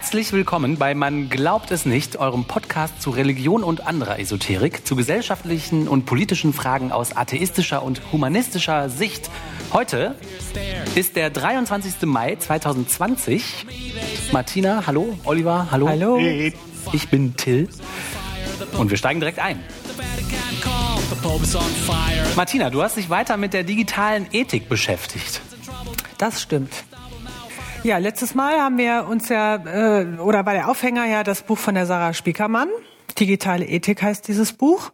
Herzlich willkommen bei Man glaubt es nicht, eurem Podcast zu Religion und anderer Esoterik, zu gesellschaftlichen und politischen Fragen aus atheistischer und humanistischer Sicht. Heute ist der 23. Mai 2020. Martina, hallo. Oliver, hallo. Hallo. Ich bin Till. Und wir steigen direkt ein. Martina, du hast dich weiter mit der digitalen Ethik beschäftigt. Das stimmt. Ja, letztes Mal haben wir uns ja, äh, oder war der Aufhänger ja das Buch von der Sarah Spiekermann. Digitale Ethik heißt dieses Buch.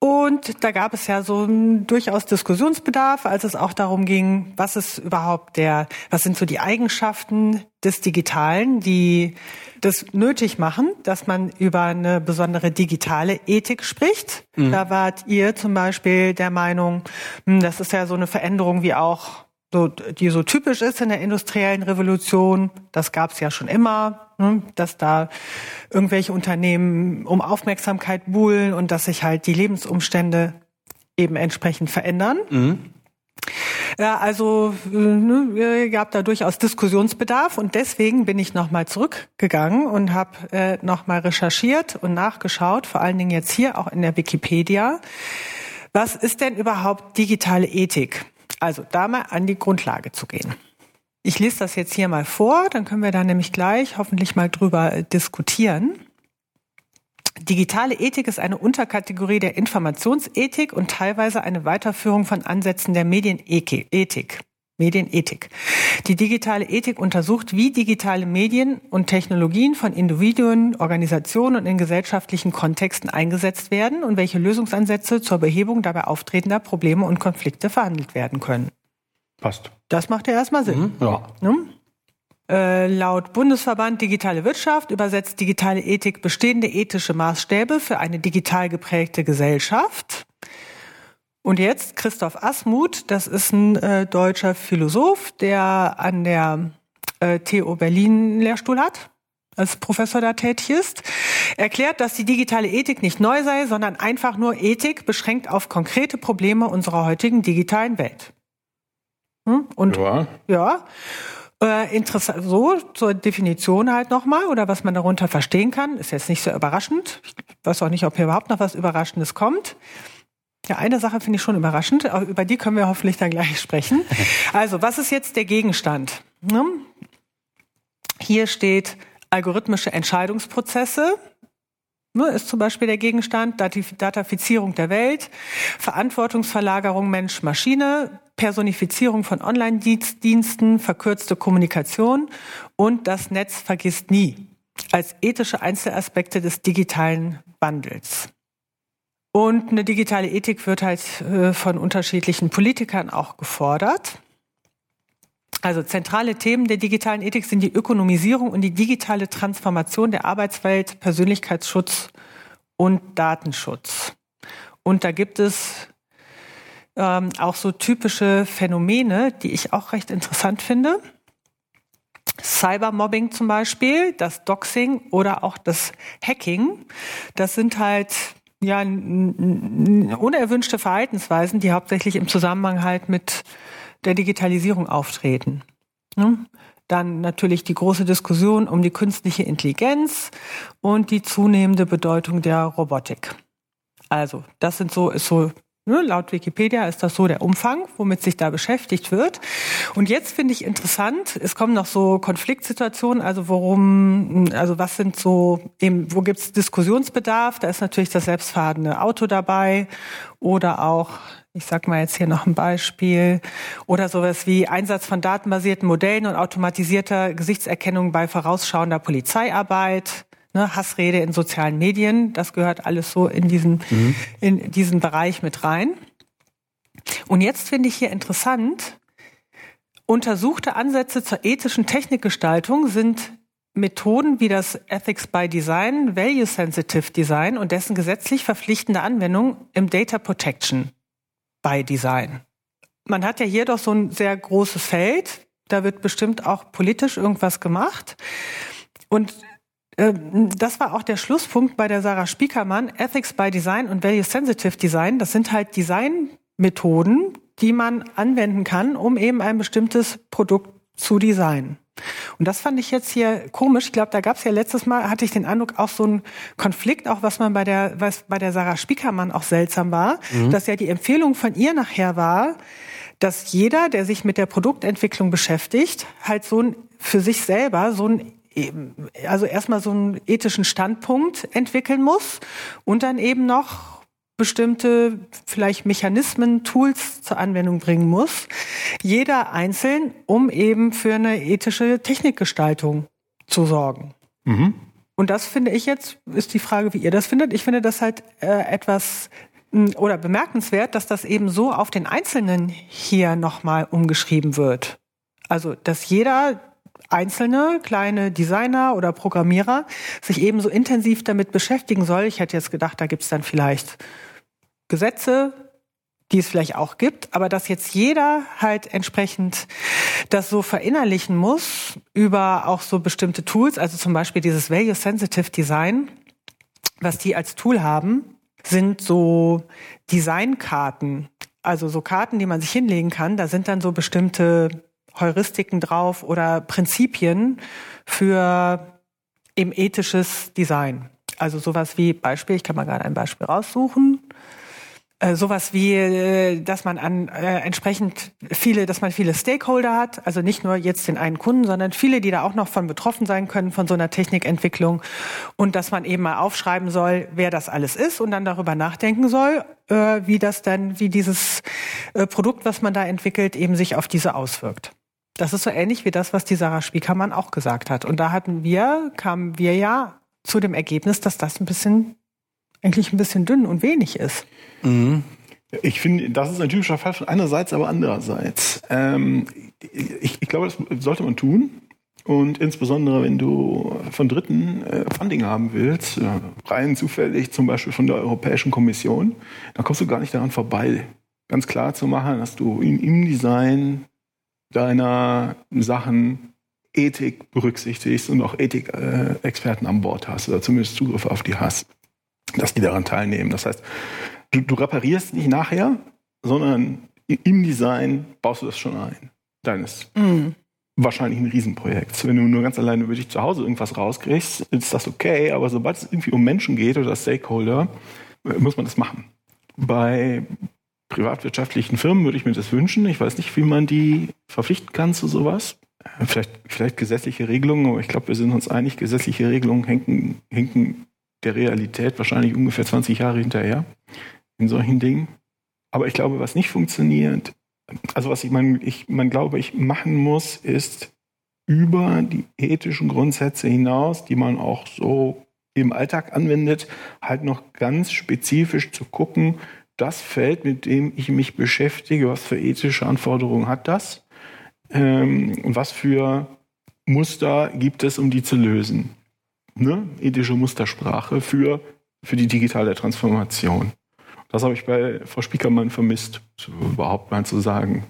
Und da gab es ja so durchaus Diskussionsbedarf, als es auch darum ging, was ist überhaupt der, was sind so die Eigenschaften des Digitalen, die das nötig machen, dass man über eine besondere digitale Ethik spricht. Mhm. Da wart ihr zum Beispiel der Meinung, hm, das ist ja so eine Veränderung wie auch so, die so typisch ist in der industriellen Revolution. Das gab es ja schon immer, ne, dass da irgendwelche Unternehmen um Aufmerksamkeit buhlen und dass sich halt die Lebensumstände eben entsprechend verändern. Mhm. Ja, also ne, gab da durchaus Diskussionsbedarf und deswegen bin ich nochmal zurückgegangen und habe äh, nochmal recherchiert und nachgeschaut, vor allen Dingen jetzt hier auch in der Wikipedia. Was ist denn überhaupt digitale Ethik? Also da mal an die Grundlage zu gehen. Ich lese das jetzt hier mal vor, dann können wir da nämlich gleich hoffentlich mal drüber äh, diskutieren. Digitale Ethik ist eine Unterkategorie der Informationsethik und teilweise eine Weiterführung von Ansätzen der Medienethik. Medienethik. Die digitale Ethik untersucht, wie digitale Medien und Technologien von Individuen, Organisationen und in gesellschaftlichen Kontexten eingesetzt werden und welche Lösungsansätze zur Behebung dabei auftretender Probleme und Konflikte verhandelt werden können. Passt. Das macht ja erstmal Sinn. Mhm, ja. Hm? Äh, laut Bundesverband Digitale Wirtschaft übersetzt digitale Ethik bestehende ethische Maßstäbe für eine digital geprägte Gesellschaft. Und jetzt Christoph Asmuth, das ist ein äh, deutscher Philosoph, der an der äh, TU Berlin Lehrstuhl hat, als Professor da tätig ist, erklärt, dass die digitale Ethik nicht neu sei, sondern einfach nur Ethik beschränkt auf konkrete Probleme unserer heutigen digitalen Welt. Hm? Und ja. ja. Äh, interessant, so zur Definition halt nochmal oder was man darunter verstehen kann, ist jetzt nicht so überraschend. Ich weiß auch nicht, ob hier überhaupt noch was Überraschendes kommt. Ja, eine Sache finde ich schon überraschend, über die können wir hoffentlich dann gleich sprechen. Also, was ist jetzt der Gegenstand? Ne? Hier steht algorithmische Entscheidungsprozesse, ne, ist zum Beispiel der Gegenstand, Datafizierung der Welt, Verantwortungsverlagerung Mensch-Maschine, Personifizierung von Online-Diensten, verkürzte Kommunikation und das Netz vergisst nie als ethische Einzelaspekte des digitalen Wandels. Und eine digitale Ethik wird halt äh, von unterschiedlichen Politikern auch gefordert. Also zentrale Themen der digitalen Ethik sind die Ökonomisierung und die digitale Transformation der Arbeitswelt, Persönlichkeitsschutz und Datenschutz. Und da gibt es ähm, auch so typische Phänomene, die ich auch recht interessant finde. Cybermobbing zum Beispiel, das Doxing oder auch das Hacking. Das sind halt ja, unerwünschte Verhaltensweisen, die hauptsächlich im Zusammenhang halt mit der Digitalisierung auftreten. Ne? Dann natürlich die große Diskussion um die künstliche Intelligenz und die zunehmende Bedeutung der Robotik. Also, das sind so, ist so Ne, laut Wikipedia ist das so der Umfang, womit sich da beschäftigt wird. Und jetzt finde ich interessant, es kommen noch so Konfliktsituationen, also worum, also was sind so, eben, wo gibt es Diskussionsbedarf? Da ist natürlich das selbstfahrende Auto dabei oder auch ich sag mal jetzt hier noch ein Beispiel oder sowas wie Einsatz von datenbasierten Modellen und automatisierter Gesichtserkennung bei vorausschauender Polizeiarbeit ne, Hassrede in sozialen Medien, das gehört alles so in diesen, mhm. in diesen Bereich mit rein. Und jetzt finde ich hier interessant, untersuchte Ansätze zur ethischen Technikgestaltung sind Methoden wie das Ethics by Design, Value Sensitive Design und dessen gesetzlich verpflichtende Anwendung im Data Protection by Design. Man hat ja hier doch so ein sehr großes Feld. Da wird bestimmt auch politisch irgendwas gemacht. Und das war auch der Schlusspunkt bei der Sarah Spiekermann, Ethics by Design und Value Sensitive Design. Das sind halt Designmethoden, die man anwenden kann, um eben ein bestimmtes Produkt zu designen. Und das fand ich jetzt hier komisch. Ich glaube, da gab es ja letztes Mal, hatte ich den Eindruck, auch so ein Konflikt, auch was man bei der, was bei der Sarah Spiekermann auch seltsam war, mhm. dass ja die Empfehlung von ihr nachher war, dass jeder, der sich mit der Produktentwicklung beschäftigt, halt so ein für sich selber so ein also erstmal so einen ethischen Standpunkt entwickeln muss und dann eben noch bestimmte vielleicht Mechanismen, Tools zur Anwendung bringen muss. Jeder einzeln, um eben für eine ethische Technikgestaltung zu sorgen. Mhm. Und das finde ich jetzt, ist die Frage, wie ihr das findet. Ich finde das halt äh, etwas oder bemerkenswert, dass das eben so auf den Einzelnen hier nochmal umgeschrieben wird. Also, dass jeder einzelne kleine Designer oder Programmierer sich ebenso intensiv damit beschäftigen soll. Ich hätte jetzt gedacht, da gibt es dann vielleicht Gesetze, die es vielleicht auch gibt, aber dass jetzt jeder halt entsprechend das so verinnerlichen muss über auch so bestimmte Tools, also zum Beispiel dieses Value Sensitive Design, was die als Tool haben, sind so Designkarten, also so Karten, die man sich hinlegen kann. Da sind dann so bestimmte Heuristiken drauf oder Prinzipien für eben ethisches Design. Also sowas wie Beispiel, ich kann mal gerade ein Beispiel raussuchen. Äh, sowas wie, äh, dass man an äh, entsprechend viele, dass man viele Stakeholder hat, also nicht nur jetzt den einen Kunden, sondern viele, die da auch noch von betroffen sein können von so einer Technikentwicklung und dass man eben mal aufschreiben soll, wer das alles ist und dann darüber nachdenken soll, äh, wie das dann, wie dieses äh, Produkt, was man da entwickelt, eben sich auf diese auswirkt. Das ist so ähnlich wie das, was die Sarah Spiekermann auch gesagt hat. Und da hatten wir, kamen wir ja zu dem Ergebnis, dass das ein bisschen, eigentlich ein bisschen dünn und wenig ist. Mhm. Ich finde, das ist ein typischer Fall von einerseits, aber andererseits. Ähm, ich, ich, glaube, das sollte man tun. Und insbesondere, wenn du von Dritten äh, Funding haben willst, äh, rein zufällig zum Beispiel von der Europäischen Kommission, dann kommst du gar nicht daran vorbei, ganz klar zu machen, dass du im, im Design deiner Sachen Ethik berücksichtigst und auch Ethik-Experten an Bord hast oder zumindest Zugriff auf die hast, dass die daran teilnehmen. Das heißt, du, du reparierst nicht nachher, sondern im Design baust du das schon ein. Deines mm. wahrscheinlich ein Riesenprojekt. Wenn du nur ganz alleine über dich zu Hause irgendwas rauskriegst, ist das okay, aber sobald es irgendwie um Menschen geht oder Stakeholder, muss man das machen. Bei privatwirtschaftlichen Firmen würde ich mir das wünschen. Ich weiß nicht, wie man die verpflichten kann zu sowas. Vielleicht, vielleicht gesetzliche Regelungen, aber ich glaube, wir sind uns einig, gesetzliche Regelungen hinken, hinken der Realität wahrscheinlich ungefähr 20 Jahre hinterher in solchen Dingen. Aber ich glaube, was nicht funktioniert, also was ich man, ich, man glaube, ich machen muss, ist über die ethischen Grundsätze hinaus, die man auch so im Alltag anwendet, halt noch ganz spezifisch zu gucken, das Feld, mit dem ich mich beschäftige, was für ethische Anforderungen hat das ähm, was für Muster gibt es, um die zu lösen. Ne? Ethische Mustersprache für, für die digitale Transformation. Das habe ich bei Frau Spiekermann vermisst, überhaupt mal zu sagen.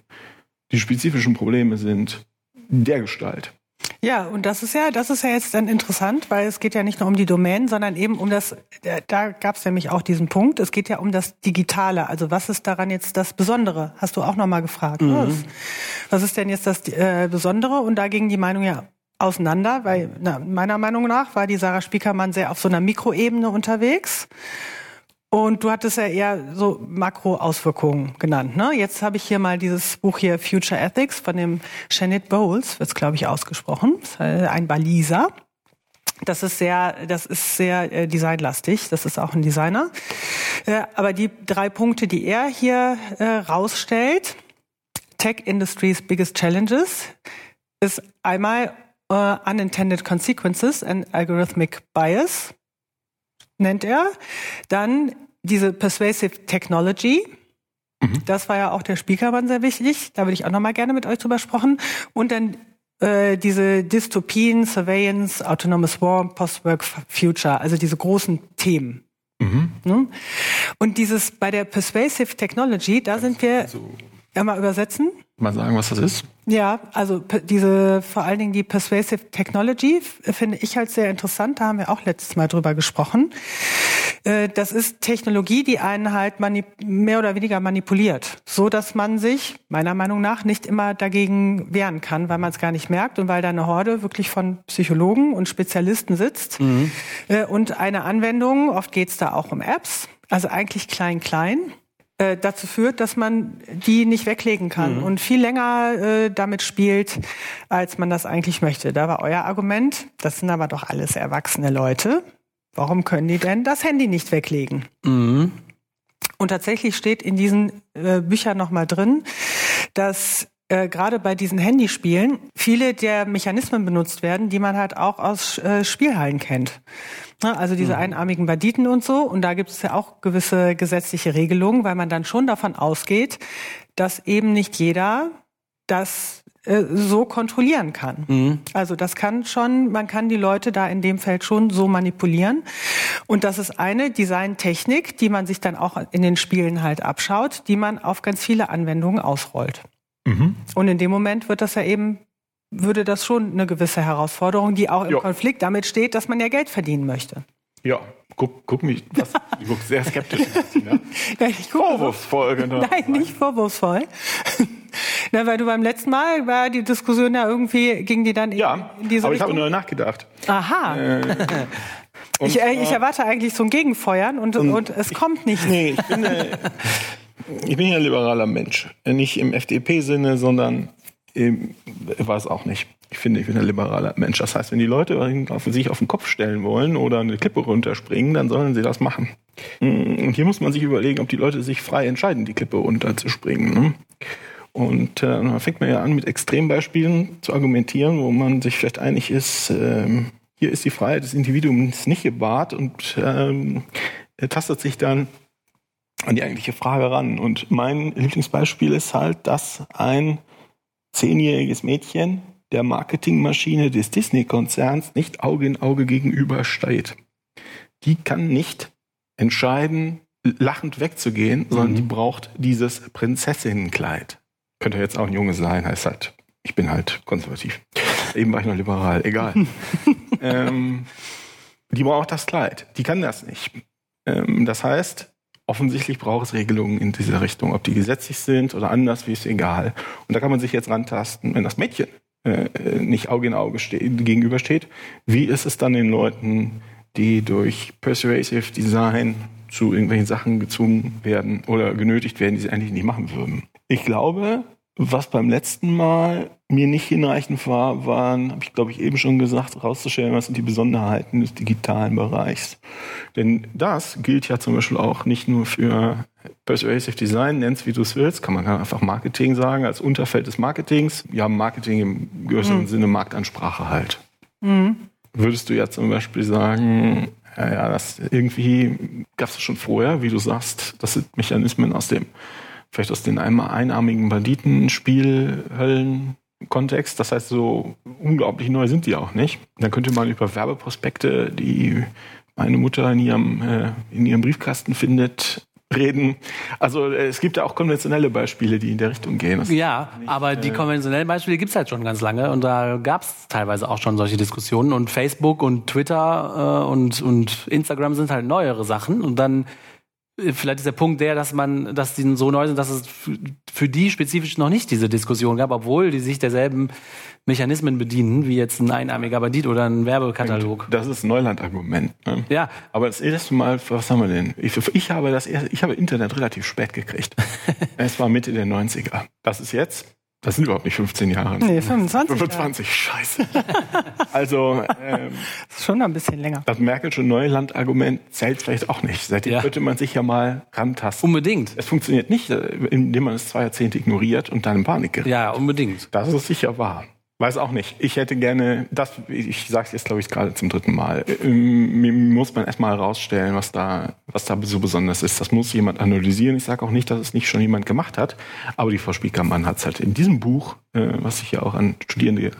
Die spezifischen Probleme sind der Gestalt. Ja, und das ist ja, das ist ja jetzt dann interessant, weil es geht ja nicht nur um die Domänen, sondern eben um das, da gab es nämlich auch diesen Punkt, es geht ja um das Digitale. Also was ist daran jetzt das Besondere? Hast du auch nochmal gefragt. Mhm. Was, was ist denn jetzt das äh, Besondere? Und da ging die Meinung ja auseinander, weil na, meiner Meinung nach war die Sarah Spiekermann sehr auf so einer Mikroebene unterwegs. Und du hattest ja eher so Makroauswirkungen genannt. Ne? Jetzt habe ich hier mal dieses Buch hier Future Ethics von dem Janet Bowles, wird es glaube ich ausgesprochen, ein Baliser. Das ist sehr, das ist sehr äh, designlastig. Das ist auch ein Designer. Äh, aber die drei Punkte, die er hier äh, rausstellt, Tech Industry's Biggest Challenges, ist einmal uh, Unintended Consequences and Algorithmic Bias nennt er. Dann diese Persuasive Technology. Mhm. Das war ja auch der Spiekermann sehr wichtig. Da würde ich auch nochmal gerne mit euch drüber sprechen. Und dann äh, diese Dystopien, Surveillance, Autonomous War, Post-Work Future, also diese großen Themen. Mhm. Ne? Und dieses bei der Persuasive Technology, da sind wir, also, ja mal übersetzen. mal sagen, was das ist? Ja, also diese vor allen Dingen die Persuasive Technology finde ich halt sehr interessant. Da haben wir auch letztes Mal drüber gesprochen. Äh, das ist Technologie, die einen halt mehr oder weniger manipuliert, so dass man sich meiner Meinung nach nicht immer dagegen wehren kann, weil man es gar nicht merkt und weil da eine Horde wirklich von Psychologen und Spezialisten sitzt. Mhm. Äh, und eine Anwendung, oft geht es da auch um Apps, also eigentlich klein klein äh, dazu führt, dass man die nicht weglegen kann mhm. und viel länger äh, damit spielt, als man das eigentlich möchte. Da war euer Argument, das sind aber doch alles erwachsene Leute. Warum können die denn das Handy nicht weglegen? Mhm. Und tatsächlich steht in diesen äh, Büchern nochmal drin, dass äh, gerade bei diesen Handyspielen viele der Mechanismen benutzt werden, die man halt auch aus äh, Spielhallen kennt. Na, also diese mhm. einarmigen Banditen und so. Und da gibt es ja auch gewisse gesetzliche Regelungen, weil man dann schon davon ausgeht, dass eben nicht jeder das äh, so kontrollieren kann. Mhm. Also das kann schon, man kann die Leute da in dem Feld schon so manipulieren. Und das ist eine Designtechnik, die man sich dann auch in den Spielen halt abschaut, die man auf ganz viele Anwendungen ausrollt. Mhm. Und in dem Moment wird das ja eben, würde das schon eine gewisse Herausforderung, die auch im jo. Konflikt damit steht, dass man ja Geld verdienen möchte. Ja, guck, guck mich, was, ich guck sehr skeptisch. ne? Nein, guck, vorwurfsvoll, genau. Nein, nicht vorwurfsvoll. Na, weil du beim letzten Mal war die Diskussion ja irgendwie, ging die dann ja, in diese aber Richtung? ich habe nur nachgedacht. Aha. Äh, ich, äh, ich, erwarte eigentlich so ein Gegenfeuern und, und, und es kommt nicht. Nee, ich bin, äh, ich bin ja ein liberaler Mensch. Nicht im FDP-Sinne, sondern im, ich weiß auch nicht. Ich finde, ich bin ein liberaler Mensch. Das heißt, wenn die Leute sich auf den Kopf stellen wollen oder eine Klippe runterspringen, dann sollen sie das machen. Und hier muss man sich überlegen, ob die Leute sich frei entscheiden, die Klippe runterzuspringen. Ne? Und äh, dann fängt man ja an, mit Extrembeispielen zu argumentieren, wo man sich vielleicht einig ist, äh, hier ist die Freiheit des Individuums nicht gebahrt und ähm, tastet sich dann an die eigentliche Frage ran. Und mein Lieblingsbeispiel ist halt, dass ein zehnjähriges Mädchen der Marketingmaschine des Disney-Konzerns nicht Auge in Auge gegenübersteht. Die kann nicht entscheiden, lachend wegzugehen, sondern mhm. die braucht dieses Prinzessinnenkleid. Könnte jetzt auch ein Junge sein, heißt halt, ich bin halt konservativ. Eben war ich noch liberal, egal. ähm, die braucht das Kleid. Die kann das nicht. Ähm, das heißt, offensichtlich braucht es Regelungen in dieser Richtung. Ob die gesetzlich sind oder anders, wie ist egal. Und da kann man sich jetzt rantasten, wenn das Mädchen äh, nicht Auge in Auge gegenübersteht. Wie ist es dann den Leuten, die durch Persuasive Design zu irgendwelchen Sachen gezwungen werden oder genötigt werden, die sie eigentlich nicht machen würden? Ich glaube, was beim letzten Mal mir nicht hinreichend war, waren, habe ich glaube ich eben schon gesagt, rauszustellen, was sind die Besonderheiten des digitalen Bereichs. Denn das gilt ja zum Beispiel auch nicht nur für Persuasive Design, nennst wie du es willst, kann man einfach Marketing sagen, als Unterfeld des Marketings. Ja, Marketing im größeren mhm. Sinne Marktansprache halt. Mhm. Würdest du ja zum Beispiel sagen, ja, ja, das irgendwie gab es schon vorher, wie du sagst, das sind Mechanismen aus dem vielleicht aus den einarmigen Banditen-Spielhöllen Kontext. Das heißt, so unglaublich neu sind die auch nicht. Dann könnte man über Werbeprospekte, die meine Mutter in ihrem, äh, in ihrem Briefkasten findet, reden. Also äh, es gibt ja auch konventionelle Beispiele, die in der Richtung gehen. Das ja, nicht, aber die äh, konventionellen Beispiele gibt's halt schon ganz lange und da gab's teilweise auch schon solche Diskussionen und Facebook und Twitter äh, und, und Instagram sind halt neuere Sachen und dann vielleicht ist der Punkt der, dass man, dass die so neu sind, dass es für die spezifisch noch nicht diese Diskussion gab, obwohl die sich derselben Mechanismen bedienen, wie jetzt ein einarmiger Bandit oder ein Werbekatalog. Das ist ein Neuland-Argument. Ne? Ja. Aber das erste Mal, was haben wir denn? Ich, ich habe das erste, ich habe Internet relativ spät gekriegt. es war Mitte der 90er. Das ist jetzt das sind überhaupt nicht 15 Jahre. Nee, 25. 25, Jahre. scheiße. also ähm, das ist schon ein bisschen länger. Das Merkelsche Neuland-Argument zählt vielleicht auch nicht. Seitdem ja. könnte man sich ja mal rantasten. Unbedingt. Es funktioniert nicht, äh, indem man es zwei Jahrzehnte ignoriert und dann in Panik gerät. Ja, unbedingt. Das ist sicher wahr. Weiß auch nicht. Ich hätte gerne, das, ich sage es jetzt, glaube ich, gerade zum dritten Mal. Ähm, muss man erstmal herausstellen, was da, was da so besonders ist. Das muss jemand analysieren. Ich sage auch nicht, dass es nicht schon jemand gemacht hat. Aber die Frau Spiekermann hat es halt in diesem Buch, äh, was sich ja auch an Studierende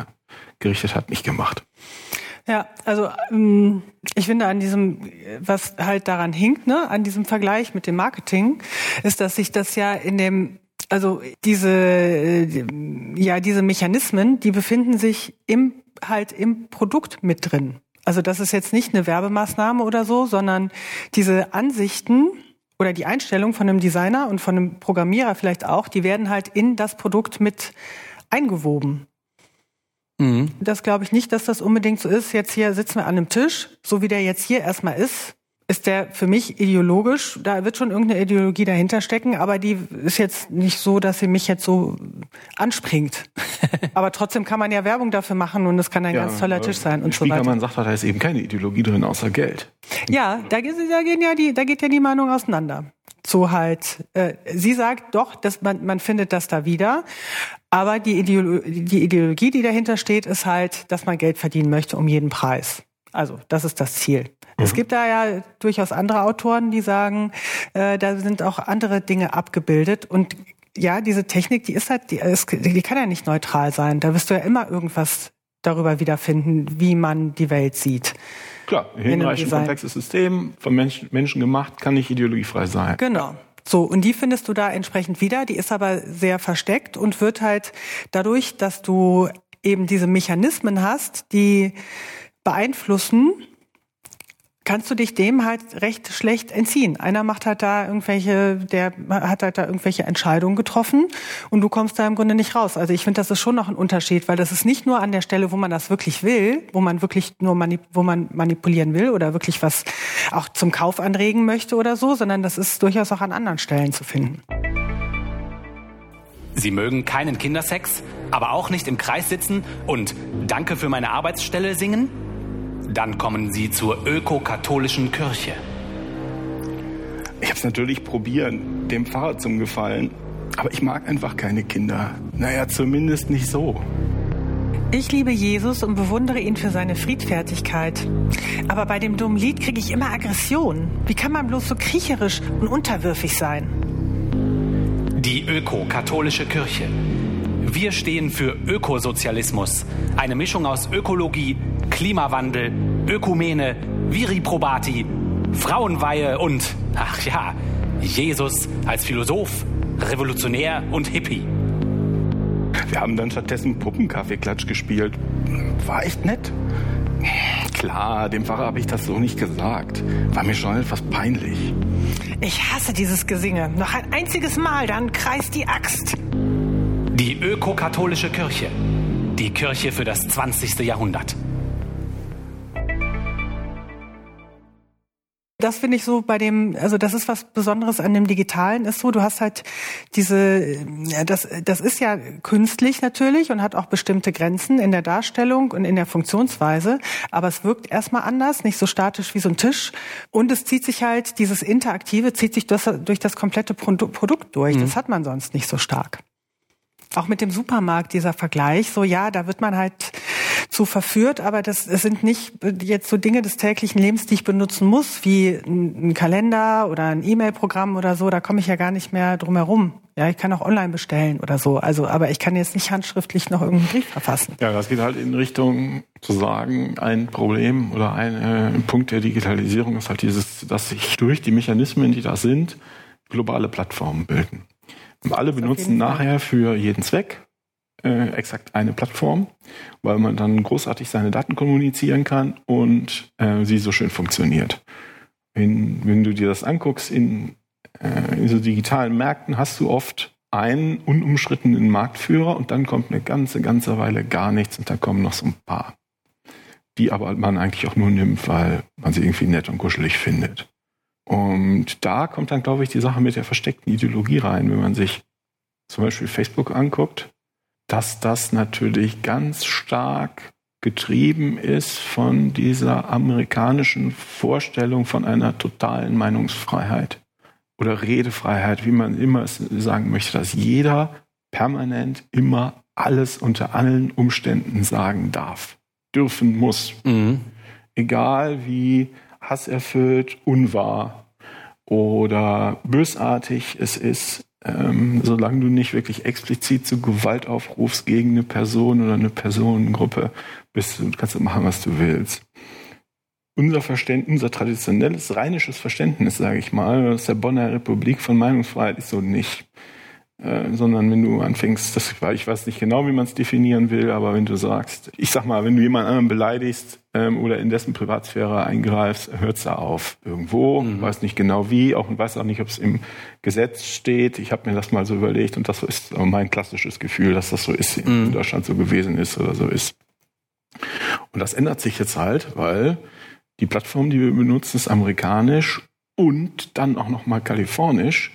gerichtet hat, nicht gemacht. Ja, also ähm, ich finde an diesem, was halt daran hinkt, ne, an diesem Vergleich mit dem Marketing, ist, dass sich das ja in dem Also diese, äh, ja, diese Mechanismen, die befinden sich im, halt im Produkt mit drin. Also das ist jetzt nicht eine Werbemaßnahme oder so, sondern diese Ansichten oder die Einstellung von einem Designer und von einem Programmierer vielleicht auch, die werden halt in das Produkt mit eingewoben. Mhm. Das glaube ich nicht, dass das unbedingt so ist. Jetzt hier sitzen wir an einem Tisch, so wie der jetzt hier erstmal ist, ist der für mich ideologisch. Da wird schon irgendeine Ideologie dahinter stecken, aber die ist jetzt nicht so, dass sie mich jetzt so anspringt. aber trotzdem kann man ja Werbung dafür machen und es kann ein ja, ganz toller Tisch sein und so weiter. man sagt, da ist eben keine Ideologie drin außer Geld. Ja, da, da, gehen ja die, da geht ja die Meinung auseinander. So halt, äh, sie sagt doch, dass man, man findet das da wieder, aber die, Ideolo die Ideologie, die dahinter steht, ist halt, dass man Geld verdienen möchte um jeden Preis. Also das ist das Ziel. Mhm. Es gibt da ja durchaus andere Autoren, die sagen, äh, da sind auch andere Dinge abgebildet und ja, diese Technik, die ist halt, die, die kann ja nicht neutral sein. Da wirst du ja immer irgendwas darüber wiederfinden, wie man die Welt sieht. Klar, hinreichend komplexes System, von Menschen, Menschen gemacht, kann nicht ideologiefrei sein. Genau. So, und die findest du da entsprechend wieder. Die ist aber sehr versteckt und wird halt dadurch, dass du eben diese Mechanismen hast, die beeinflussen, kannst du dich dem halt recht schlecht entziehen. Einer macht halt da irgendwelche, der hat halt da irgendwelche Entscheidungen getroffen und du kommst da im Grunde nicht raus. Also ich finde, das ist schon noch ein Unterschied, weil das ist nicht nur an der Stelle, wo man das wirklich will, wo man wirklich nur manip wo man manipulieren will oder wirklich was auch zum Kauf anregen möchte oder so, sondern das ist durchaus auch an anderen Stellen zu finden. Sie mögen keinen Kindersex, aber auch nicht im Kreis sitzen und Danke für meine Arbeitsstelle singen? Dann kommen Sie zur ökokatholischen Kirche. Ich habe es natürlich probiert, dem Pfarrer zum Gefallen. Aber ich mag einfach keine Kinder. Naja, zumindest nicht so. Ich liebe Jesus und bewundere ihn für seine Friedfertigkeit. Aber bei dem dummen Lied kriege ich immer Aggression. Wie kann man bloß so kriecherisch und unterwürfig sein? Die ökokatholische Kirche. Wir stehen für Ökosozialismus. Eine Mischung aus Ökologie, Klimawandel, Ökumene, Viriprobati, Frauenweihe und, ach ja, Jesus als Philosoph, Revolutionär und Hippie. Wir haben dann stattdessen Puppenkaffeeklatsch gespielt. War echt nett. Klar, dem Pfarrer habe ich das so nicht gesagt. War mir schon etwas peinlich. Ich hasse dieses Gesinge. Noch ein einziges Mal, dann kreist die Axt. Die ökokatholische Kirche. Die Kirche für das 20. Jahrhundert. Das finde ich so bei dem, also das ist was Besonderes an dem Digitalen, ist so, du hast halt diese, das, das ist ja künstlich natürlich und hat auch bestimmte Grenzen in der Darstellung und in der Funktionsweise, aber es wirkt erstmal anders, nicht so statisch wie so ein Tisch und es zieht sich halt, dieses Interaktive zieht sich durch, durch das komplette Produkt durch, mhm. das hat man sonst nicht so stark. Auch mit dem Supermarkt dieser Vergleich, so ja, da wird man halt zu verführt, aber das, sind nicht jetzt so Dinge des täglichen Lebens, die ich benutzen muss, wie ein Kalender oder ein E-Mail-Programm oder so, da komme ich ja gar nicht mehr drum herum. Ja, ich kann auch online bestellen oder so. Also, aber ich kann jetzt nicht handschriftlich noch irgendeinen Brief verfassen. Ja, das geht halt in Richtung zu sagen, ein Problem oder ein, äh, Punkt der Digitalisierung ist halt dieses, dass sich durch die Mechanismen, die da sind, globale Plattformen bilden. Und alle benutzen nachher für jeden Zweck äh, exakt eine Plattform, weil man dann großartig seine Daten kommunizieren kann und äh, sie so schön funktioniert. Wenn, wenn du dir das anguckst, in, äh, in so digitalen Märkten hast du oft einen unumschrittenen Marktführer und dann kommt eine ganze, ganze Weile gar nichts und dann kommen noch so ein paar, die aber man eigentlich auch nur nimmt, weil man sie irgendwie nett und kuschelig findet. Und da kommt dann, glaube ich, die Sache mit der versteckten Ideologie rein, wenn man sich zum Beispiel Facebook anguckt dass das natürlich ganz stark getrieben ist von dieser amerikanischen Vorstellung von einer totalen Meinungsfreiheit oder Redefreiheit, wie man immer sagen möchte, dass jeder permanent immer alles unter allen Umständen sagen darf, dürfen muss. Mhm. Egal wie hasserfüllt, unwahr oder bösartig es ist, ähm, solange du nicht wirklich explizit zu Gewalt aufrufst gegen eine Person oder eine Personengruppe, bist du, kannst du machen, was du willst. Unser Verständnis, unser traditionelles rheinisches Verständnis, sage ich mal, aus der Bonner Republik von Meinungsfreiheit ist so nicht. Äh, sondern wenn du anfängst, das, ich weiß nicht genau, wie man es definieren will, aber wenn du sagst, ich sag mal, wenn du jemand anderen beleidigst ähm, oder in dessen Privatsphäre eingreifst, hört's da auf irgendwo, mhm. weiß nicht genau wie, auch und weiß auch nicht, ob es im Gesetz steht. Ich habe mir das mal so überlegt und das ist mein klassisches Gefühl, dass das so ist, mhm. in Deutschland so gewesen ist oder so ist. Und das ändert sich jetzt halt, weil die Plattform, die wir benutzen, ist amerikanisch und dann auch noch mal kalifornisch.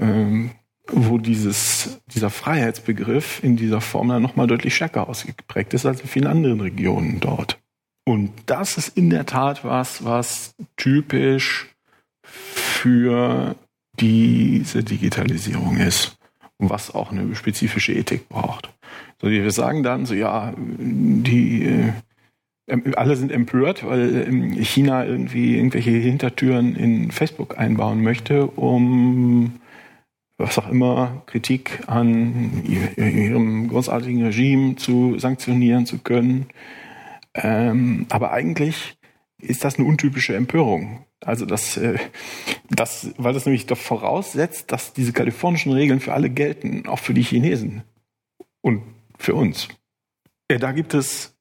Ähm, wo dieses, dieser Freiheitsbegriff in dieser Form dann nochmal deutlich stärker ausgeprägt ist als in vielen anderen Regionen dort. Und das ist in der Tat was, was typisch für diese Digitalisierung ist und was auch eine spezifische Ethik braucht. So, wir sagen dann so, ja, die äh, alle sind empört, weil China irgendwie irgendwelche Hintertüren in Facebook einbauen möchte, um was auch immer, Kritik an ihrem großartigen Regime zu sanktionieren zu können. Ähm, aber eigentlich ist das eine untypische Empörung. Also das, äh, das, weil das nämlich doch voraussetzt, dass diese kalifornischen Regeln für alle gelten, auch für die Chinesen und für uns. Ja, da gibt es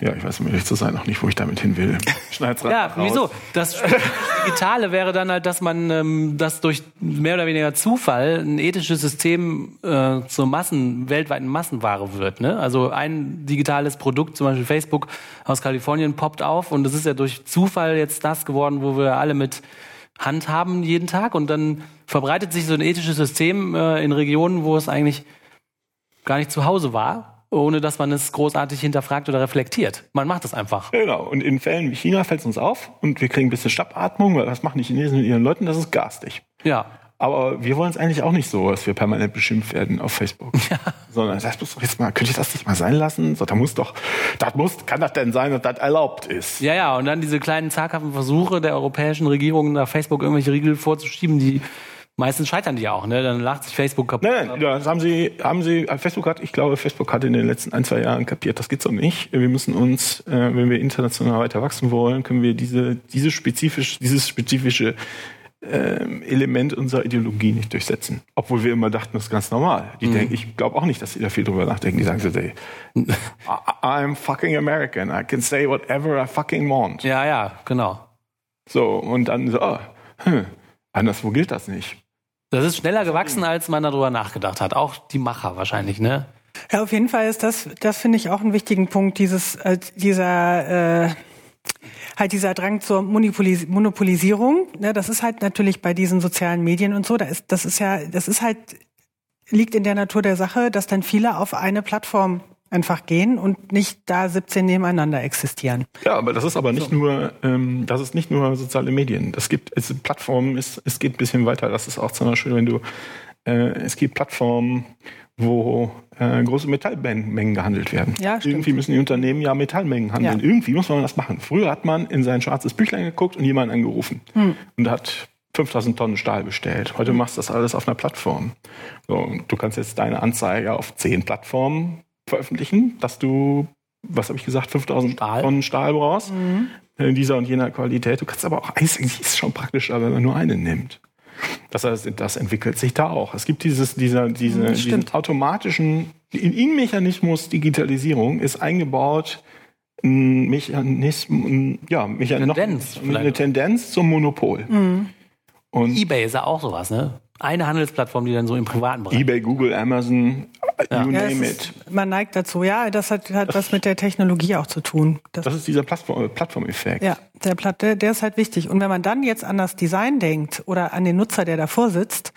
ja, ich weiß, um ehrlich zu sein, auch nicht, wo ich damit hin will. Schneid's Ja, raus. wieso? Das Digitale wäre dann halt, dass man ähm, das durch mehr oder weniger Zufall ein ethisches System äh, zur Massen, weltweiten Massenware wird. Ne? Also ein digitales Produkt, zum Beispiel Facebook aus Kalifornien, poppt auf und das ist ja durch Zufall jetzt das geworden, wo wir alle mit handhaben jeden Tag und dann verbreitet sich so ein ethisches System äh, in Regionen, wo es eigentlich gar nicht zu Hause war ohne dass man es großartig hinterfragt oder reflektiert. Man macht es einfach. Genau. Und in Fällen wie China fällt es uns auf und wir kriegen ein bisschen Stabbatmung, weil was machen die Chinesen mit ihren Leuten? Das ist garstig. Ja. Aber wir wollen es eigentlich auch nicht so, dass wir permanent beschimpft werden auf Facebook. Ja. Sondern das muss doch jetzt mal, könnte ich das nicht mal sein lassen? So, da muss doch, das muss, kann das denn sein, dass das erlaubt ist? Ja, ja, und dann diese kleinen zaghaften Versuche der europäischen Regierungen, nach Facebook irgendwelche Riegel vorzuschieben, die Meistens scheitern die ja auch, ne? Dann lacht sich Facebook kaputt. Nein, nein, das haben sie, haben sie, Facebook hat, ich glaube, Facebook hat in den letzten ein, zwei Jahren kapiert, das geht so nicht. Wir müssen uns, äh, wenn wir international weiter wachsen wollen, können wir diese, diese spezifisch, dieses spezifische äh, Element unserer Ideologie nicht durchsetzen. Obwohl wir immer dachten, das ist ganz normal. Die mhm. denken, ich glaube auch nicht, dass sie da viel drüber nachdenken. Die sagen so, ey, I'm fucking American. I can say whatever I fucking want. Ja, ja, genau. So, und dann so, oh, hm, anderswo gilt das nicht. Das ist schneller gewachsen, als man darüber nachgedacht hat. Auch die Macher wahrscheinlich, ne? Ja, auf jeden Fall ist das, das finde ich auch einen wichtigen Punkt, dieses, äh, dieser, äh, halt dieser Drang zur Monopolis Monopolisierung. Ne, das ist halt natürlich bei diesen sozialen Medien und so, da ist, das ist ja, das ist halt, liegt in der Natur der Sache, dass dann viele auf eine Plattform einfach gehen und nicht da 17 nebeneinander existieren. Ja, aber das ist aber nicht so. nur, ähm, das ist nicht nur soziale Medien. Das gibt, es Plattformen, es, es geht ein bisschen weiter. Das ist auch zum Beispiel, wenn du, äh, es gibt Plattformen, wo äh, große Metallmengen gehandelt werden. Ja, stimmt. Irgendwie müssen die Unternehmen ja Metallmengen handeln. Ja. Irgendwie muss man das machen. Früher hat man in sein schwarzes Büchlein geguckt und jemanden angerufen hm. und hat 5000 Tonnen Stahl bestellt. Heute hm. machst du das alles auf einer Plattform. So, du kannst jetzt deine Anzeige auf zehn Plattformen veröffentlichen, dass du, was habe ich gesagt, 5000 Stahl. Tonnen Stahl brauchst, mhm. in dieser und jener Qualität. Du kannst aber auch eins, ist schon praktischer, wenn man nur eine nimmt. Das heißt, das entwickelt sich da auch. Es gibt dieses, dieser, diese, mhm, diesen automatischen In-Mechanismus Digitalisierung ist eingebaut, ein Mechanismus, ja, Mechanismus, Tendenz, eine Tendenz zum Monopol. Mhm. Und eBay ist ja auch sowas, ne? Eine Handelsplattform, die dann so im privaten Bereich. eBay, Google, Amazon, ja. Ja, it. man neigt dazu, ja, das hat, hat was mit der Technologie auch zu tun. Das, das ist dieser Plattform, Plattformeffekt. Ja, der, der, der ist halt wichtig. Und wenn man dann jetzt an das Design denkt oder an den Nutzer, der davor sitzt,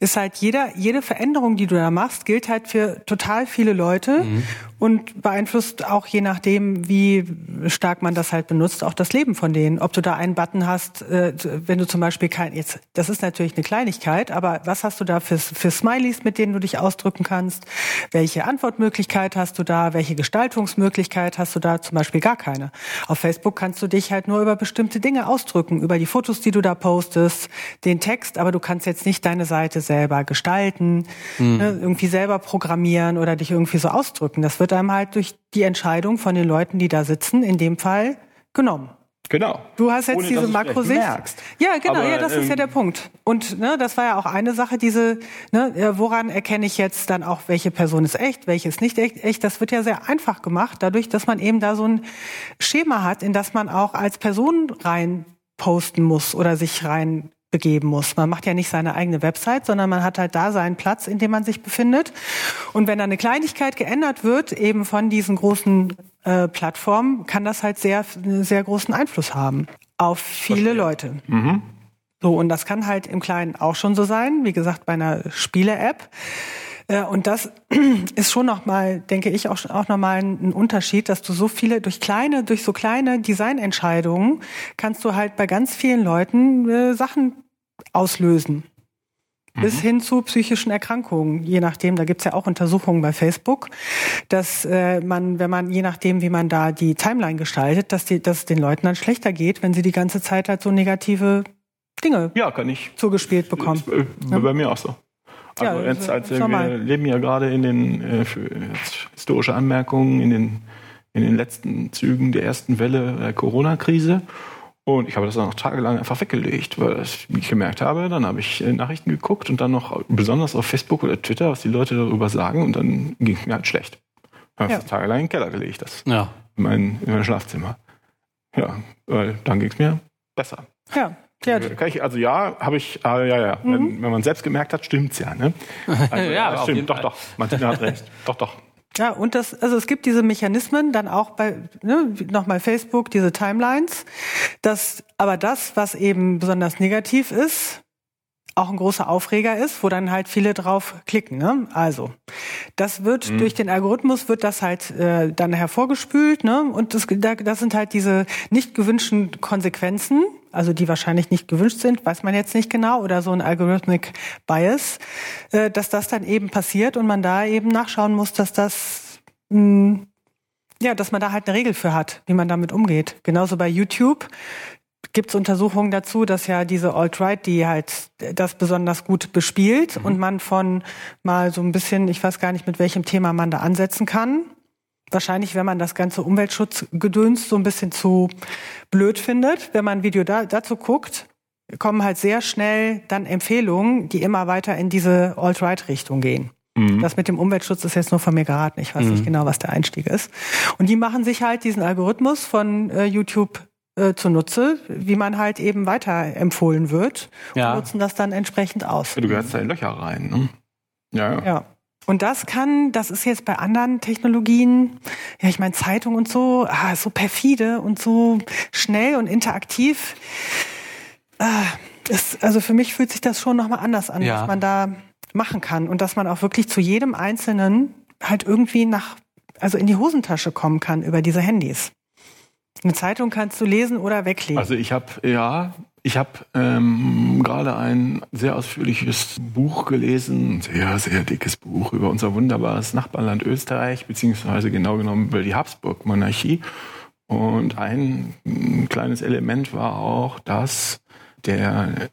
ist halt jeder, jede Veränderung, die du da machst, gilt halt für total viele Leute mhm. und beeinflusst auch je nachdem, wie stark man das halt benutzt, auch das Leben von denen. Ob du da einen Button hast, äh, wenn du zum Beispiel kein, jetzt, das ist natürlich eine Kleinigkeit, aber was hast du da für, für Smileys, mit denen du dich ausdrücken kannst? Welche Antwortmöglichkeit hast du da? Welche Gestaltungsmöglichkeit hast du da? Zum Beispiel gar keine. Auf Facebook kannst du dich halt nur über bestimmte Dinge ausdrücken, über die Fotos, die du da postest, den Text, aber du kannst jetzt nicht deine Seite selber gestalten, mhm. ne, irgendwie selber programmieren oder dich irgendwie so ausdrücken. Das wird einem halt durch die Entscheidung von den Leuten, die da sitzen, in dem Fall genommen. Genau. Du hast jetzt Ohne, diese Makrosicht. Ja, genau, Aber, ja, das ist ja ähm, der Punkt. Und ne, das war ja auch eine Sache, diese, ne, äh, woran erkenne ich jetzt dann auch, welche Person ist echt, welche ist nicht echt, echt. Das wird ja sehr einfach gemacht, dadurch, dass man eben da so ein Schema hat, in das man auch als Person rein posten muss oder sich rein begeben muss. Man macht ja nicht seine eigene Website, sondern man hat halt da seinen Platz, in dem man sich befindet. Und wenn da eine Kleinigkeit geändert wird, eben von diesen großen äh, Plattformen, kann das halt sehr, sehr großen Einfluss haben auf viele Leute. So, und das kann halt im Kleinen auch schon so sein, wie gesagt, bei einer Spiele-App. Äh, Und das ist schon nochmal, denke ich, auch, auch nochmal ein Unterschied, dass du so viele, durch kleine, durch so kleine Designentscheidungen kannst du halt bei ganz vielen Leuten äh, Sachen auslösen. Bis hin zu psychischen Erkrankungen, je nachdem, da gibt's ja auch Untersuchungen bei Facebook, dass äh, man, wenn man, je nachdem, wie man da die Timeline gestaltet, dass, die, dass es den Leuten dann schlechter geht, wenn sie die ganze Zeit halt so negative Dinge Ja, kann ich. zugespielt bekommen. Ist, äh, Bei mir auch so. Ja, Also ist als, äh, normal. wir leben ja gerade in den äh, für jetzt historische Anmerkungen in den in den letzten Zügen der ersten Welle der Corona-Krise. Und ich habe das dann auch tagelang einfach weggelegt, weil ich gemerkt habe, dann habe ich äh, Nachrichten geguckt und dann noch besonders auf Facebook oder Twitter, was die Leute darüber sagen, und dann ging es mir halt schlecht. Habe Ja. das tagelang in den Keller gelegt, das Ja. in mein, in mein Schlafzimmer. Ja, weil dann ging es mir besser. Ja, ja, Kann ich, also ja, habe ich, ah, ja, ja. Mhm. Wenn, wenn man selbst gemerkt hat, stimmt's ja. Ne? Also, Ja, jeden stimmt. Doch, Fall. doch. Martina hat recht. Doch, doch. Ja, und das, also es gibt diese Mechanismen dann auch bei, ne, nochmal Facebook, diese Timelines, dass aber das, was eben besonders negativ ist, auch ein großer Aufreger ist, wo dann halt viele drauf klicken. Ne? Also, das wird durch den Algorithmus wird das halt äh, dann hervorgespült, ne? Und das, da- das sind halt diese nicht gewünschten Konsequenzen, also die wahrscheinlich nicht gewünscht sind, weiß man jetzt nicht genau, oder so ein Algorithmic Bias, äh, dass das dann eben passiert und man da eben nachschauen muss, dass das mh, ja, dass man da halt eine Regel für hat, wie man damit umgeht. Genauso bei YouTube gibt es Untersuchungen dazu, dass ja diese Alt-Right, die halt das besonders gut bespielt und man von mal so ein bisschen, ich weiß gar nicht, mit welchem Thema man da ansetzen kann. Wahrscheinlich, wenn man das ganze Umweltschutzgedöns so ein bisschen zu blöd findet, wenn man ein Video da, dazu guckt, kommen halt sehr schnell dann Empfehlungen, die immer weiter in diese Alt-Right-Richtung gehen. Das mit dem Umweltschutz ist jetzt nur von mir geraten. Ich weiß nicht genau, was der Einstieg ist. Und die machen sich halt diesen Algorithmus von äh, YouTube äh, zunutze, wie man halt eben weiter empfohlen wird Ja. und nutzen das dann entsprechend aus. Du gehörst da in Löcher rein. Ne? Ja, ja. Ja. Und das kann, das ist jetzt bei anderen Technologien, ja, ich meine Zeitung und so, ah, so perfide und so schnell und interaktiv. Ah, ist, also für mich fühlt sich das schon nochmal anders an, Ja. was man da machen kann und dass man auch wirklich zu jedem Einzelnen halt irgendwie nach, also in die Hosentasche kommen kann über diese Handys. Eine Zeitung kannst du lesen oder weglegen. Also ich habe, ja, ich habe ähm, gerade ein sehr ausführliches Buch gelesen, ein sehr, sehr dickes Buch über unser wunderbares Nachbarland Österreich, beziehungsweise genau genommen über die Habsburg-Monarchie. Und ein mm, kleines Element war auch, dass der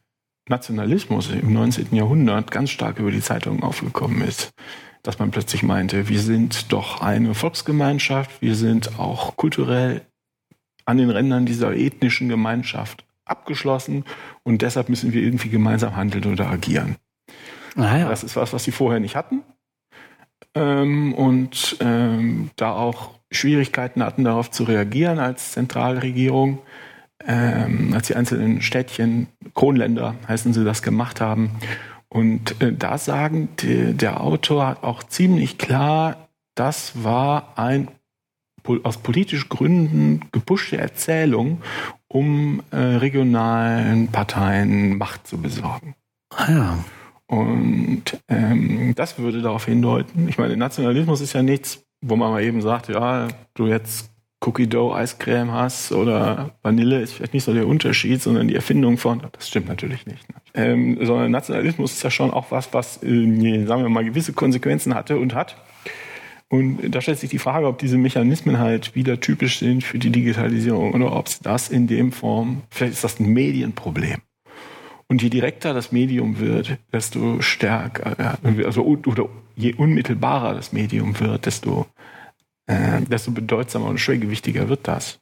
Nationalismus im 19. Jahrhundert ganz stark über die Zeitungen aufgekommen ist. Dass man plötzlich meinte, wir sind doch eine Volksgemeinschaft, wir sind auch kulturell an den Rändern dieser ethnischen Gemeinschaft abgeschlossen und deshalb müssen wir irgendwie gemeinsam handeln oder agieren. Naja. Das ist was, was sie vorher nicht hatten. Ähm, und ähm, da auch Schwierigkeiten hatten, darauf zu reagieren als Zentralregierung, ähm, als die einzelnen Städtchen, Kronländer heißen sie, das gemacht haben. Und äh, da sagen die, der Autor auch ziemlich klar, das war ein aus politischen Gründen gepushte Erzählung, um äh, regionalen Parteien Macht zu besorgen. Ah, ja. Und ähm, das würde darauf hindeuten. Ich meine, Nationalismus ist ja nichts, wo man mal eben sagt, ja, du jetzt Cookie Dough Eiscreme hast oder Vanille ist vielleicht nicht so der Unterschied, sondern die Erfindung von, das stimmt natürlich nicht. Ne? Ähm, sondern Nationalismus ist ja schon auch was, was, äh, sagen wir mal, gewisse Konsequenzen hatte und hat. Und da stellt sich die Frage, ob diese Mechanismen halt wieder typisch sind für die Digitalisierung oder ob es das in dem Form, vielleicht ist das ein Medienproblem. Und je direkter das Medium wird, desto stärker, also oder je unmittelbarer das Medium wird, desto, äh, desto bedeutsamer und schwergewichtiger wird das.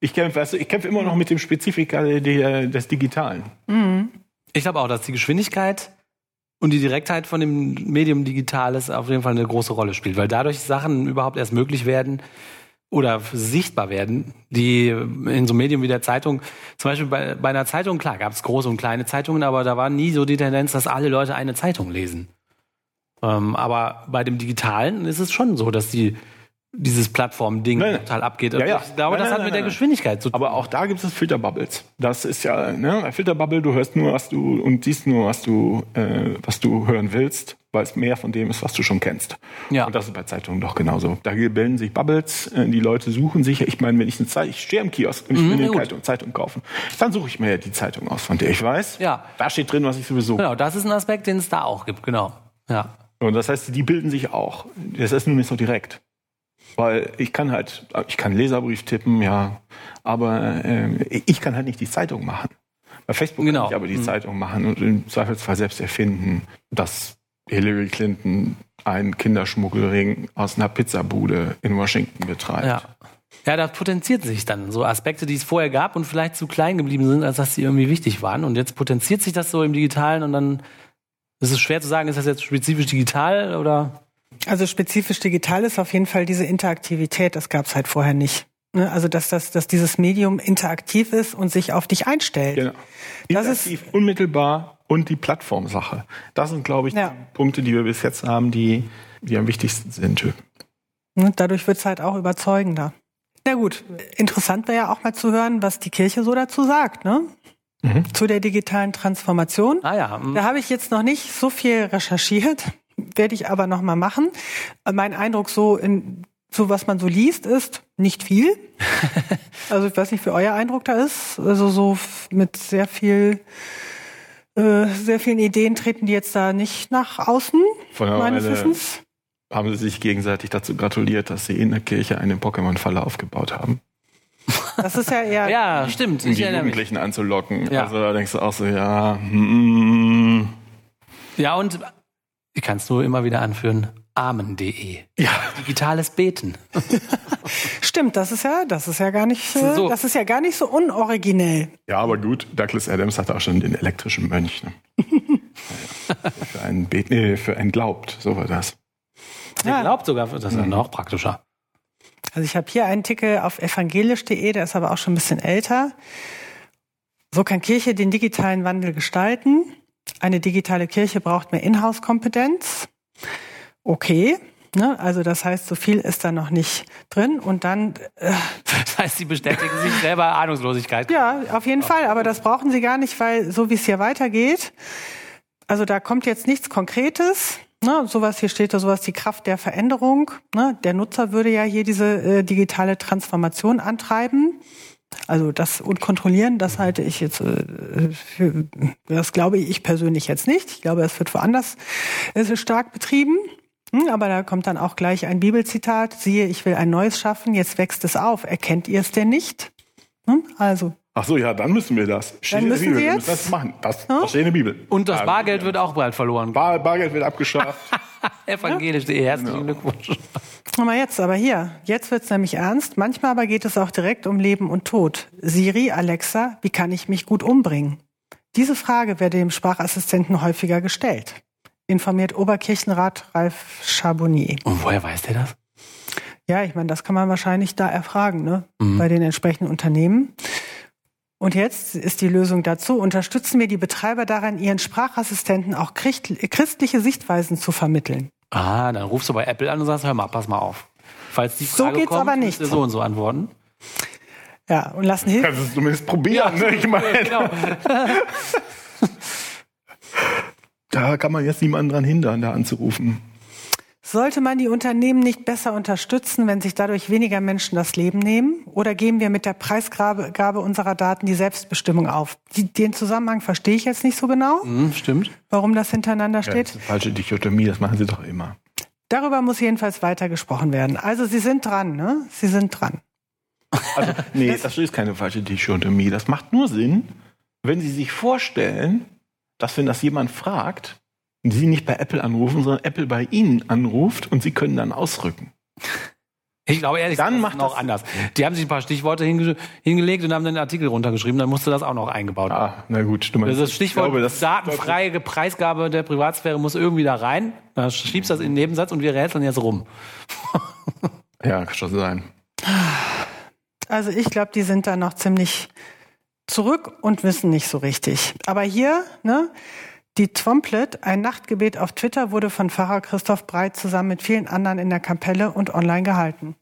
Ich kämpfe, du, ich kämpfe immer noch mit dem Spezifika der- des Digitalen. Ich glaube auch, dass die Geschwindigkeit und die Direktheit von dem Medium Digitales auf jeden Fall eine große Rolle spielt, weil dadurch Sachen überhaupt erst möglich werden oder sichtbar werden, die in so einem Medium wie der Zeitung, zum Beispiel bei, bei einer Zeitung, klar, gab es große und kleine Zeitungen, aber da war nie so die Tendenz, dass alle Leute eine Zeitung lesen. Ähm, aber bei dem Digitalen ist es schon so, dass die dieses Plattform-Ding total abgeht. Ja, ja. Ich glaube, Nein, das nein, hat nein, mit der. Geschwindigkeit zu tun. Aber auch da gibt es Filterbubbles. Das ist ja, ne, bei Filterbubble, du hörst nur, was du und siehst nur, was du, äh, was du hören willst, weil es mehr von dem ist, was du schon kennst. Ja. Und das ist bei Zeitungen doch genauso. Da bilden sich Bubbles, äh, die Leute suchen sich, ich meine, wenn ich eine Zeitung, ich stehe am Kiosk und ich will eine Mhm, gut. Zeitung, Zeitung kaufen, dann suche ich mir ja die Zeitung aus, von der ich weiß. Ja. Da steht drin, was ich sowieso. Genau, das ist ein Aspekt, den es da auch gibt, genau. Ja. Und das heißt, die bilden sich auch. Das ist nur nicht so direkt. Weil ich kann halt, ich kann Leserbrief tippen, ja, aber ähm, ich kann halt nicht die Zeitung machen. Bei Facebook Genau. kann ich aber die Mhm. Zeitung machen und im Zweifelsfall selbst erfinden, dass Hillary Clinton einen Kinderschmuggelring aus einer Pizzabude in Washington betreibt. Ja. Ja, da potenziert sich dann so Aspekte, die es vorher gab und vielleicht zu klein geblieben sind, als dass sie irgendwie wichtig waren. Und jetzt potenziert sich das so im Digitalen und dann ist es schwer zu sagen, ist das jetzt spezifisch digital oder? Also spezifisch digital ist auf jeden Fall diese Interaktivität, das gab es halt vorher nicht. Ne? Also dass, das, dass dieses Medium interaktiv ist und sich auf dich einstellt. Genau. Das ist- unmittelbar und die Plattformsache. Das sind, glaube ich, Ja. die Punkte, die wir bis jetzt haben, die, die am wichtigsten sind. Ne? Dadurch wird es halt auch überzeugender. Na gut, interessant wäre ja auch mal zu hören, was die Kirche so dazu sagt, ne? Mhm. Zu der digitalen Transformation. Ah ja, hm. Da habe ich jetzt noch nicht so viel recherchiert, werde ich aber noch mal machen. Mein Eindruck so in so was man so liest ist nicht viel. also ich weiß nicht, wie euer Eindruck da ist. Also so mit sehr viel äh, sehr vielen Ideen treten die jetzt da nicht nach außen Von meines Weile Wissens. haben sie sich gegenseitig dazu gratuliert, dass sie in der Kirche eine Pokémon-Falle aufgebaut haben, Das ist ja eher ja, stimmt. um die erinnere mich. Jugendlichen anzulocken. Ja. Also da denkst du auch so, ja, mm, Ja, und ich kann es nur immer wieder anführen. Amen.de. ja, Digitales Beten. Stimmt, das ist ja, das ist ja gar nicht, äh, So. das ist ja gar nicht so unoriginell. ja, aber gut, Douglas Adams hatte auch schon den elektrischen Mönch. Ne? Ja, für einen Bet nee, für einen glaubt, so war das. Ich glaubt sogar, das ist noch praktischer. Also ich habe hier einen Artikel auf evangelisch.de, der ist aber auch schon ein bisschen älter. So kann Kirche den digitalen Wandel gestalten. Eine digitale Kirche braucht mehr Inhouse-Kompetenz. Okay. Ne, also das heißt, so viel ist da noch nicht drin. Und dann, äh, Das heißt, sie bestätigen sich selber Ahnungslosigkeit. ja, auf jeden Fall, aber das brauchen sie gar nicht, weil so wie es hier weitergeht, also da kommt jetzt nichts Konkretes. Ne, sowas hier steht da sowas die Kraft der Veränderung. Ne, der Nutzer würde ja hier diese äh, digitale Transformation antreiben. Also das und kontrollieren, das halte ich jetzt äh, für, das glaube ich persönlich jetzt nicht. Ich glaube, es wird woanders es ist stark betrieben. Hm, Aber da kommt dann auch gleich ein Bibelzitat. Siehe, ich will ein neues schaffen, jetzt wächst es auf. Erkennt ihr es denn nicht? Hm, Also, Ach so, ja, dann müssen wir das. Steht in der müssen Bibel, wir wir jetzt? müssen das machen. Das, das steht in der Bibel. Und das Ja, Bargeld wird auch bald verloren. Bar, Bargeld wird abgeschafft. Evangelisch.de. Herzlichen Glückwunsch. mal jetzt, aber hier, jetzt wird's nämlich ernst. Manchmal aber geht es auch direkt um Leben und Tod. Siri, Alexa, wie kann ich mich gut umbringen? Diese Frage werde dem Sprachassistenten häufiger gestellt. Informiert Oberkirchenrat Ralf Charbonnier. Und woher weiß der das? Ja, ich meine, das kann man wahrscheinlich da erfragen, ne? Bei den entsprechenden Unternehmen. Und jetzt ist die Lösung dazu, unterstützen wir die Betreiber daran, ihren Sprachassistenten auch christ- christliche Sichtweisen zu vermitteln. Ah, dann rufst du bei Apple an und sagst, hör mal, pass mal auf. Falls die So Frage geht's kommt, aber nicht. so und so antworten. Ja, und lassen Hilfe. Kannst du es zumindest probieren, ne? Ich meine, Genau. da kann man jetzt niemanden dran hindern, da anzurufen. Sollte man die Unternehmen nicht besser unterstützen, wenn sich dadurch weniger Menschen das Leben nehmen? Oder geben wir mit der Preisgabe Gabe unserer Daten die Selbstbestimmung auf? Die, den Zusammenhang verstehe ich jetzt nicht so genau, Hm, stimmt. warum das hintereinander Ja, steht. das ist eine falsche Dichotomie, das machen sie doch immer. Darüber muss jedenfalls weiter gesprochen werden. Also Sie sind dran, ne? Sie sind dran. Also, nee, das ist keine falsche Dichotomie. Das macht nur Sinn, wenn Sie sich vorstellen, dass wenn das jemand fragt, Sie nicht bei Apple anrufen, sondern Apple bei Ihnen anruft und Sie können dann ausrücken. Ich glaube ehrlich, Dann das macht ist noch das- anders. Die haben sich ein paar Stichworte hinge hingelegt und haben dann einen Artikel runtergeschrieben, dann musste das auch noch eingebaut werden. Ah, na gut, du meinst, Also das ich Stichwort glaube, das- datenfreie Preisgabe der Privatsphäre muss irgendwie da rein. Da schiebst du das in den Nebensatz und wir rätseln jetzt rum. Ja, kann schon sein. Also ich glaube, die sind da noch ziemlich zurück und wissen nicht so richtig. Aber hier, ne, die Twomplet, ein Nachtgebet auf Twitter, wurde von Pfarrer Christoph Breit zusammen mit vielen anderen in der Kapelle und online gehalten.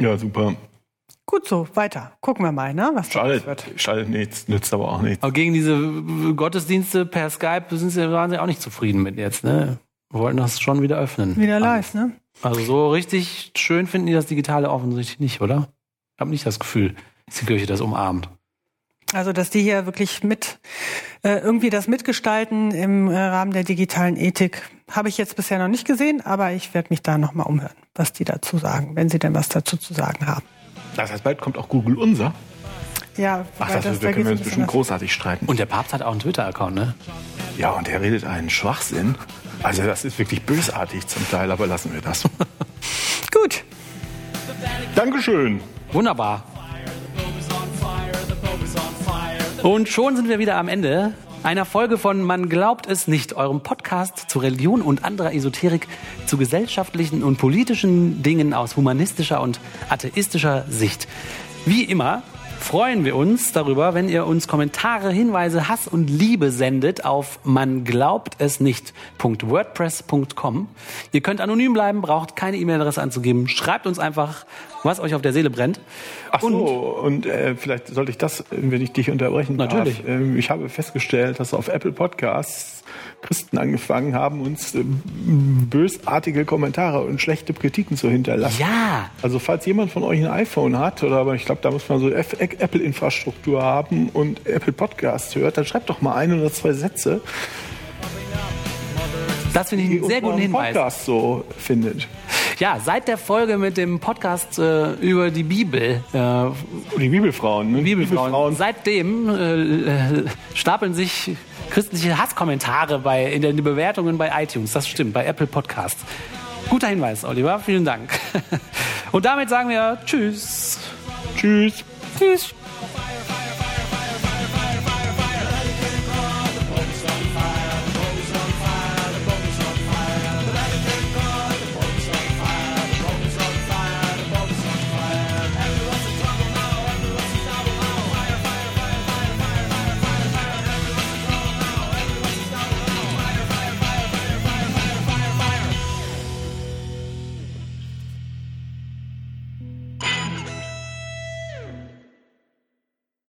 Ja, super. Gut so, weiter. Gucken wir mal, ne, was da Schadet, wird. schadet nichts, nützt aber auch nichts. Aber gegen diese Gottesdienste per Skype sind sie, waren sie auch nicht zufrieden mit jetzt, ne? Wir wollten das schon wieder öffnen. Wieder live, ne? Also so richtig schön finden die das Digitale offensichtlich nicht, oder? Ich habe nicht das Gefühl, dass die Kirche das umarmt. Also, dass die hier wirklich mit äh, irgendwie das mitgestalten im äh, Rahmen der digitalen Ethik, habe ich jetzt bisher noch nicht gesehen, aber ich werde mich da nochmal umhören, was die dazu sagen, wenn sie denn was dazu zu sagen haben. Das heißt, bald kommt auch Google unser. Ja, Ach, weil das, da können wir ein uns bisschen bestimmt großartig streiten. Und der Papst hat auch einen Twitter-Account, ne? Ja, und der redet einen Schwachsinn. Also das ist wirklich bösartig zum Teil, aber lassen wir das. Gut. Dankeschön. Wunderbar. Und schon sind wir wieder am Ende einer Folge von Man glaubt es nicht, eurem Podcast zu Religion und anderer Esoterik, zu gesellschaftlichen und politischen Dingen aus humanistischer und atheistischer Sicht. Wie immer freuen wir uns darüber, wenn ihr uns Kommentare, Hinweise, Hass und Liebe sendet auf man glaubt es nicht.wordpress.com. Ihr könnt anonym bleiben, braucht keine E-Mail-Adresse anzugeben. Schreibt uns einfach, was euch auf der Seele brennt. Ach so, und, äh, vielleicht sollte ich das, äh, wenn ich dich unterbrechen Natürlich. darf. Ähm, ich habe festgestellt, dass auf Apple Podcasts Christen angefangen haben, uns äh, bösartige Kommentare und schlechte Kritiken zu hinterlassen. Ja, Also falls jemand von euch ein iPhone hat, oder aber ich glaube, da muss man so Apple-Infrastruktur haben und Apple Podcasts hört, dann schreibt doch mal ein oder zwei Sätze, das finde ich einen sehr guten Hinweis. Podcast so findet. Ja, seit der Folge mit dem Podcast äh, über die Bibel, äh, die Bibelfrauen, ne? Bibelfrauen, seitdem äh, äh, stapeln sich christliche Hasskommentare bei, in den Bewertungen bei iTunes. Das stimmt, bei Apple Podcasts. Guter Hinweis, Oliver. Vielen Dank. Und damit sagen wir Tschüss. Tschüss. Tschüss.